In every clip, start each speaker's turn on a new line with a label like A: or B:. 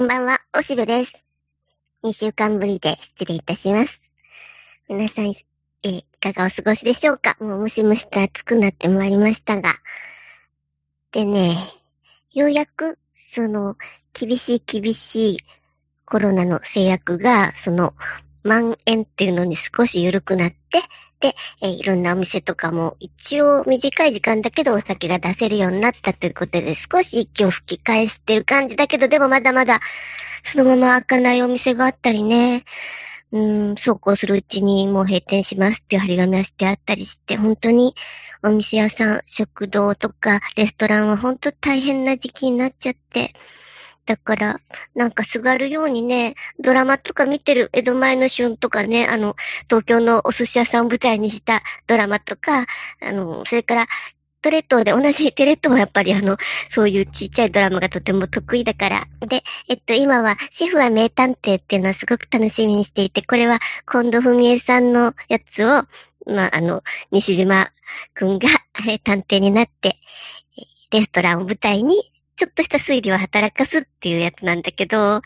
A: こんばんは、おしべです。2週間ぶりで失礼いたします。皆さん、えー、いかがお過ごしでしょうか？もうムシムシと暑くなってまいりましたが。でね、ようやく、その、厳しい厳しいコロナの制約が、その、蔓延っていうのに少し緩くなって、で、えー、いろんなお店とかも一応短い時間だけどお酒が出せるようになったということで少し息を吹き返してる感じだけど、でもまだまだそのまま開かないお店があったりね。うん、そうこうするうちにもう閉店しますっていう張り紙がしてあったりして、本当にお店屋さん、食堂とかレストランは本当大変な時期になっちゃって、だから、なんかすがるようにね、ドラマとか見てる江戸前の旬とかね、あの、東京のお寿司屋さんを舞台にしたドラマとか、あの、それから、トレットで同じテレットはやっぱりあの、そういうちっちゃいドラマがとても得意だから。で、えっと、今は、シェフは名探偵っていうのはすごく楽しみにしていて、これは、近藤文江さんのやつを、まあ、あの、西島くんが、え探偵になって、レストランを舞台にちょっとした推理を働かすっていうやつなんだけど、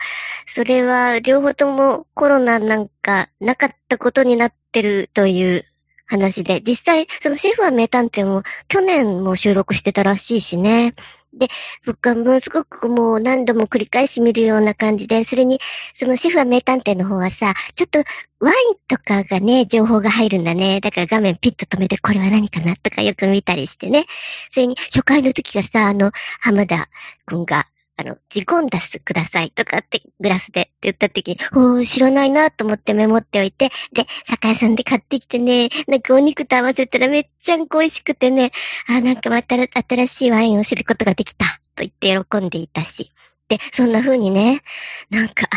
A: それは両方ともコロナなんかなかったことになってるという話で、実際、そのシェフは名探偵も去年も収録してたらしいしね。で、僕はものすごくもう何度も繰り返し見るような感じで、それに、そのシェフは名探偵の方はさ、ちょっとワインとかがね、情報が入るんだね。だから画面ピッと止めて、これは何かなとかよく見たりしてね。それに、初回の時がさ、あの、浜田くんが、あの、ジコンダスくださいとかってグラスでって言った時に、おー、知らないなと思ってメモっておいて、で、酒屋さんで買ってきてね、なんかお肉と合わせたらめっちゃ美味しくてね、あ、なんかまた新しいワインを知ることができたと言って喜んでいたし。で、そんな風にね、なんか、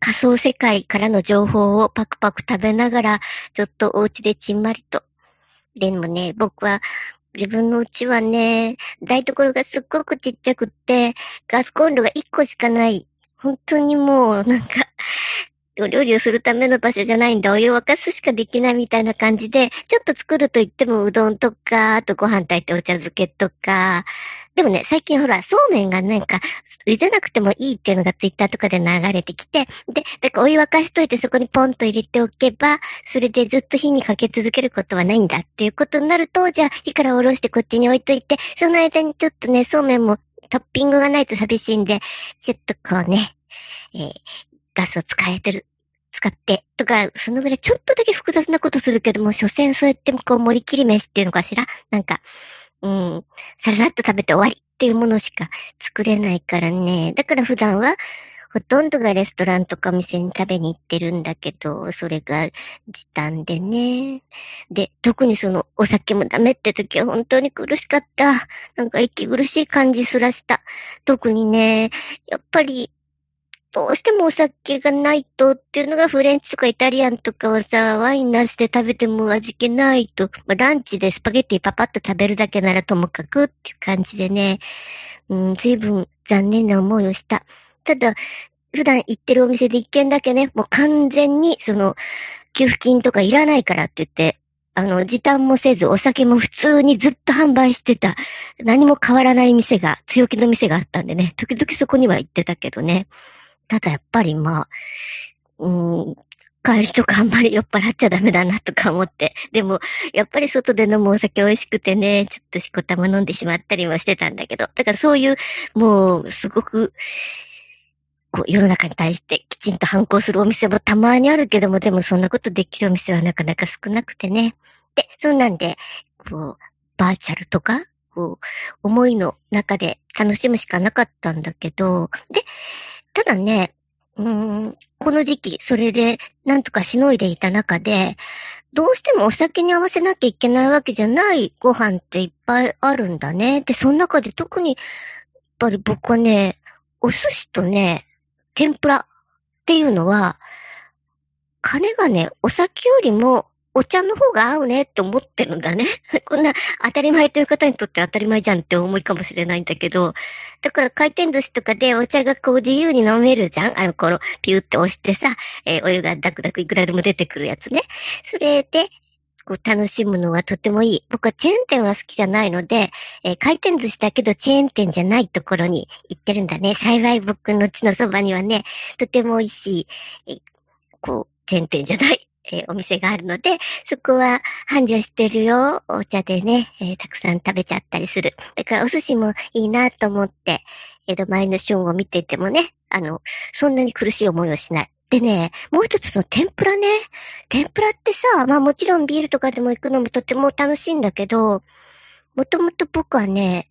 A: 仮想世界からの情報をパクパク食べながら、ちょっとお家でちんまりと。でもね、僕は自分の家はね、台所がすっごくちっちゃくって、ガスコンロが1個しかない。本当にもう、なんか、お料理をするための場所じゃないんだ。お湯を沸かすしかできないみたいな感じで、ちょっと作ると言ってもうどんとか、あとご飯炊いてお茶漬けとか、でもね、最近ほら、そうめんがなんか、茹でなくてもいいっていうのがツイッターとかで流れてきて、で、だからお湯沸かしといてそこにポンと入れておけば、それでずっと火にかけ続けることはないんだっていうことになると、じゃあ火から下ろしてこっちに置いといて、その間にちょっとね、そうめんもトッピングがないと寂しいんで、ちょっとこうね、えー、ガスを使えてる使って、とか、そのぐらいちょっとだけ複雑なことするけども、所詮そうやってこう盛り切り飯っていうのかしら？なんか、うん、さらさっと食べて終わりっていうものしか作れないからね。だから普段は、ほとんどがレストランとか店に食べに行ってるんだけど、それが時短でね。で、特にそのお酒もダメって時は本当に苦しかった。なんか息苦しい感じすらした。特にね、やっぱりどうしてもお酒がないとっていうのがフレンチとかイタリアンとかはさ、ワインなしで食べても味気ないと、まあ、ランチでスパゲッティパパッと食べるだけならともかくっていう感じでね、うん、随分残念な思いをした。ただ、普段行ってるお店で一軒だけね、もう完全にその、給付金とかいらないからって言って、あの、時短もせず、お酒も普通にずっと販売してた、何も変わらない店が、強気の店があったんでね、時々そこには行ってたけどね。ただやっぱりまあ、うん、帰りとかあんまり酔っ払っちゃダメだなとか思って。でも、やっぱり外で飲むお酒美味しくてね、ちょっとしこたま飲んでしまったりもしてたんだけど。だからそういう、もう、すごく、こう、世の中に対してきちんと反抗するお店もたまにあるけども、でもそんなことできるお店はなかなか少なくてね。で、そうなんで、こう、バーチャルとか、こう、思いの中で楽しむしかなかったんだけど、で、ただね、うん、この時期、それで、なんとかしのいでいた中で、どうしてもお酒に合わせなきゃいけないわけじゃないご飯っていっぱいあるんだね。で、その中で特に、やっぱり僕はね、お寿司とね、天ぷらっていうのは、金がね、お酒よりもお茶の方が合うねって思ってるんだね。こんな当たり前という方にとって当たり前じゃんって思いかもしれないんだけど、だから回転寿司とかでお茶がこう自由に飲めるじゃんあの頃、ピューって押してさ、えー、お湯がダクダクいくらでも出てくるやつね。それで、こう楽しむのがとてもいい。僕はチェーン店は好きじゃないので、えー、回転寿司だけどチェーン店じゃないところに行ってるんだね。幸い僕の地のそばにはね、とても美味しい、えー、こう、チェーン店じゃない、えー、お店があるので、そこは繁盛してるよ。お茶でね、えー、たくさん食べちゃったりする。だからお寿司もいいなと思って、江戸前の旬を見ていてもね、あの、そんなに苦しい思いをしない。でね、もう一つの天ぷらね。天ぷらってさ、まあもちろんビールとかでも行くのもとても楽しいんだけど、もともと僕はね、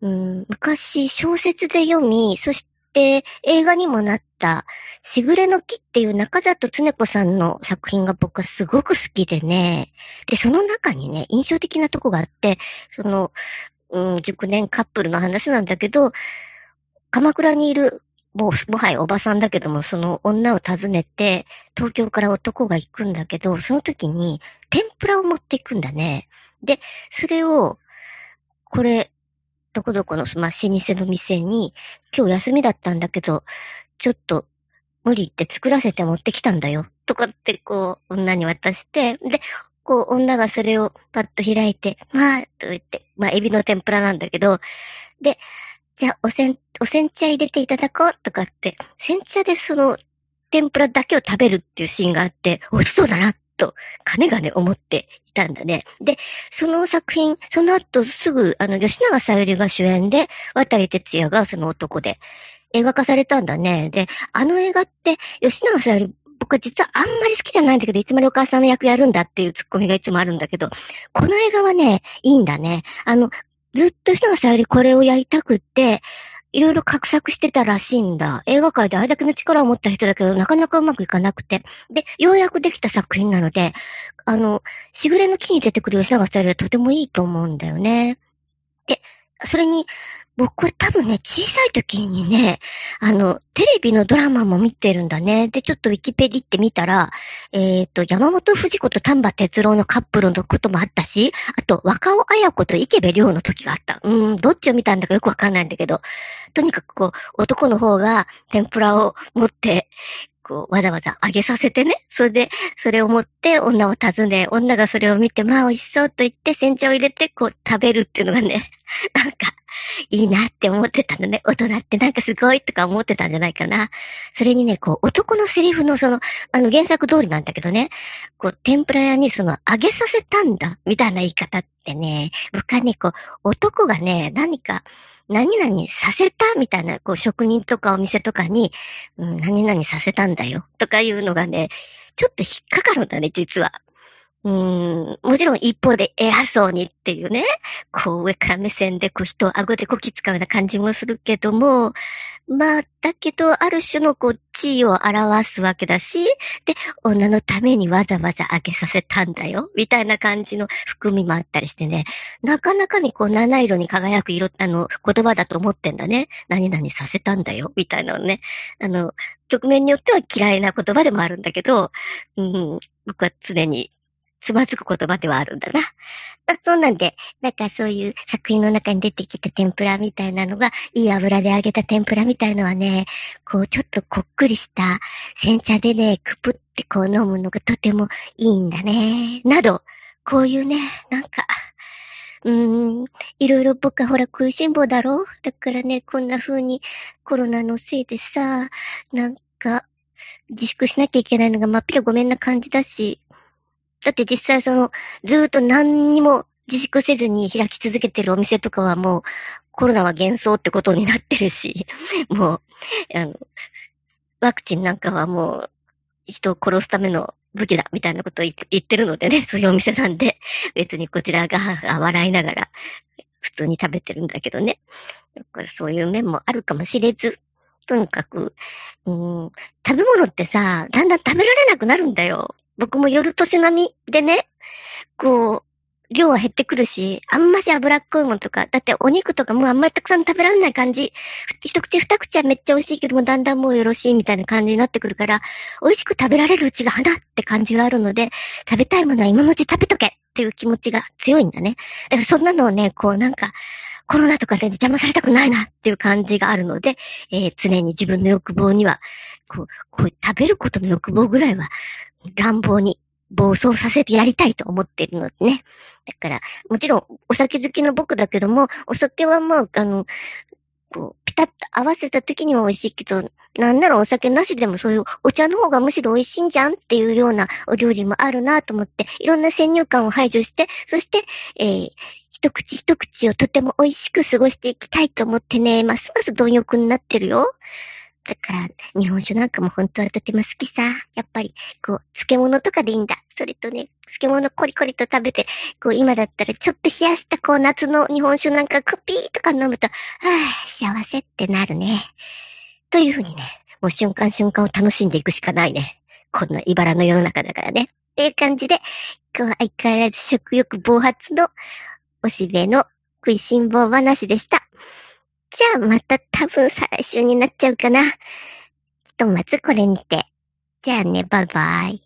A: うん、昔小説で読み、そして映画にもなった、しぐれの木っていう中里恒子さんの作品が僕はすごく好きでね。で、その中にね、印象的なとこがあって、その、うん、熟年カップルの話なんだけど、鎌倉にいるもう、もはやおばさんだけども、その女を訪ねて、東京から男が行くんだけど、その時に、天ぷらを持っていくんだね。で、それを、これ、どこどこの、まあ、老舗の店に、今日休みだったんだけど、ちょっと、無理言って作らせて持ってきたんだよ。とかって、こう、女に渡して、で、こう、女がそれをパッと開いて、まあ、と言って、まあ、エビの天ぷらなんだけど、で、じゃあ、おせん、お煎茶入れていただこうとかって、煎茶でその天ぷらだけを食べるっていうシーンがあって、美味しそうだな、と、金がね、思っていたんだね。で、その作品、その後すぐ、あの、吉永小百合が主演で、渡哲也がその男で映画化されたんだね。で、あの映画って、吉永小百合、僕は実はあんまり好きじゃないんだけど、いつまでお母さんの役やるんだっていうツッコミがいつもあるんだけど、この映画はね、いいんだね。あの、ずっと吉永小百合これをやりたくって、いろいろ画策してたらしいんだ。映画界であれだけの力を持った人だけど、なかなかうまくいかなくて。で、ようやくできた作品なので、あの、しぐれの木に出てくる吉永小百合はとてもいいと思うんだよね。で、それに、僕は多分ね、小さい時にね、あの、テレビのドラマも見てるんだね。で、ちょっとウィキペディって見たら、えっ、ー、と、山本藤子と丹波哲郎のカップルのこともあったし、あと、若尾綾子と池部良の時があった。うん、どっちを見たんだかよくわかんないんだけど、とにかくこう、男の方が天ぷらを持って、こう、わざわざ揚げさせてね。それで、それを持って女を訪ね、女がそれを見て、まあ美味しそうと言って、煎茶を入れて、こう、食べるっていうのがね、なんか、いいなって思ってたのね。大人ってなんかすごいとか思ってたんじゃないかな。それにね、こう、男のセリフのその、あの原作通りなんだけどね、こう、天ぷら屋にその、揚げさせたんだ、みたいな言い方ってね、僕はね、こう、男がね、何か、何々させたみたいな、こう、職人とかお店とかに、うん、何々させたんだよ。とかいうのがね、ちょっと引っかかるんだね、実は。うん、もちろん一方で偉そうにっていうね、こう上から目線でこう人を顎でこき使うような感じもするけども、まあ、だけど、ある種のこう、地位を表すわけだし、で、女のためにわざわざあげさせたんだよ、みたいな感じの含みもあったりしてね、なかなかにこう、七色に輝く色、あの、言葉だと思ってんだね。何々させたんだよ、みたいなのね。あの、局面によっては嫌いな言葉でもあるんだけど、うん、僕は常につまずく言葉ではあるんだな。あそうなんで、なんかそういう作品の中に出てきた天ぷらみたいなのが、いい油で揚げた天ぷらみたいのはね、こうちょっとこっくりした煎茶でね、くぷってこう飲むのがとてもいいんだね。など、こういうね、なんか、うーん、いろいろ僕はほら食いしん坊だろだからね、こんな風にコロナのせいでさ、なんか、自粛しなきゃいけないのがまっぴらごめんな感じだし、だって実際その、ずっと何にも自粛せずに開き続けてるお店とかはもう、コロナは幻想ってことになってるし、もう、あの、ワクチンなんかはもう、人を殺すための武器だ、みたいなことを言ってるのでね、そういうお店なんで、別にこちらが笑いながら、普通に食べてるんだけどね。そういう面もあるかもしれず、とにかく、うん、食べ物ってさ、だんだん食べられなくなるんだよ。僕も夜年並みでね、こう、量は減ってくるし、あんまし脂っこいもんとか、だってお肉とかもうあんまりたくさん食べられない感じ。一口二口はめっちゃ美味しいけども、だんだんもうよろしいみたいな感じになってくるから、美味しく食べられるうちが花って感じがあるので、食べたいものは今のうち食べとけっていう気持ちが強いんだね。だからそんなのをね、こうなんか、コロナとかで邪魔されたくないなっていう感じがあるので、えー、常に自分の欲望には、こう、こう食べることの欲望ぐらいは乱暴に暴走させてやりたいと思ってるのでね。だから、もちろん、お酒好きの僕だけども、お酒はまあ、あの、こう、ピタッと合わせた時には美味しいけど、なんならお酒なしでもそういうお茶の方がむしろ美味しいんじゃんっていうようなお料理もあるなと思って、いろんな先入観を排除して、そして、えー、一口一口をとても美味しく過ごしていきたいと思ってね、ますます貪欲になってるよ。だから、日本酒なんかも本当はとても好きさ。やっぱり、こう、漬物とかでいいんだ。それとね、漬物コリコリと食べて、こう、今だったらちょっと冷やしたこう、夏の日本酒なんかクピーとか飲むと、はぁ、幸せってなるね。というふうにね、もう瞬間瞬間を楽しんでいくしかないね。こんな茨の世の中だからね。っていう感じで、今日は相変わらず食欲暴発のおしべの食いしん坊話でした。じゃあまた多分再来週になっちゃうかな。ひとまずこれにて。じゃあね、バイバイ。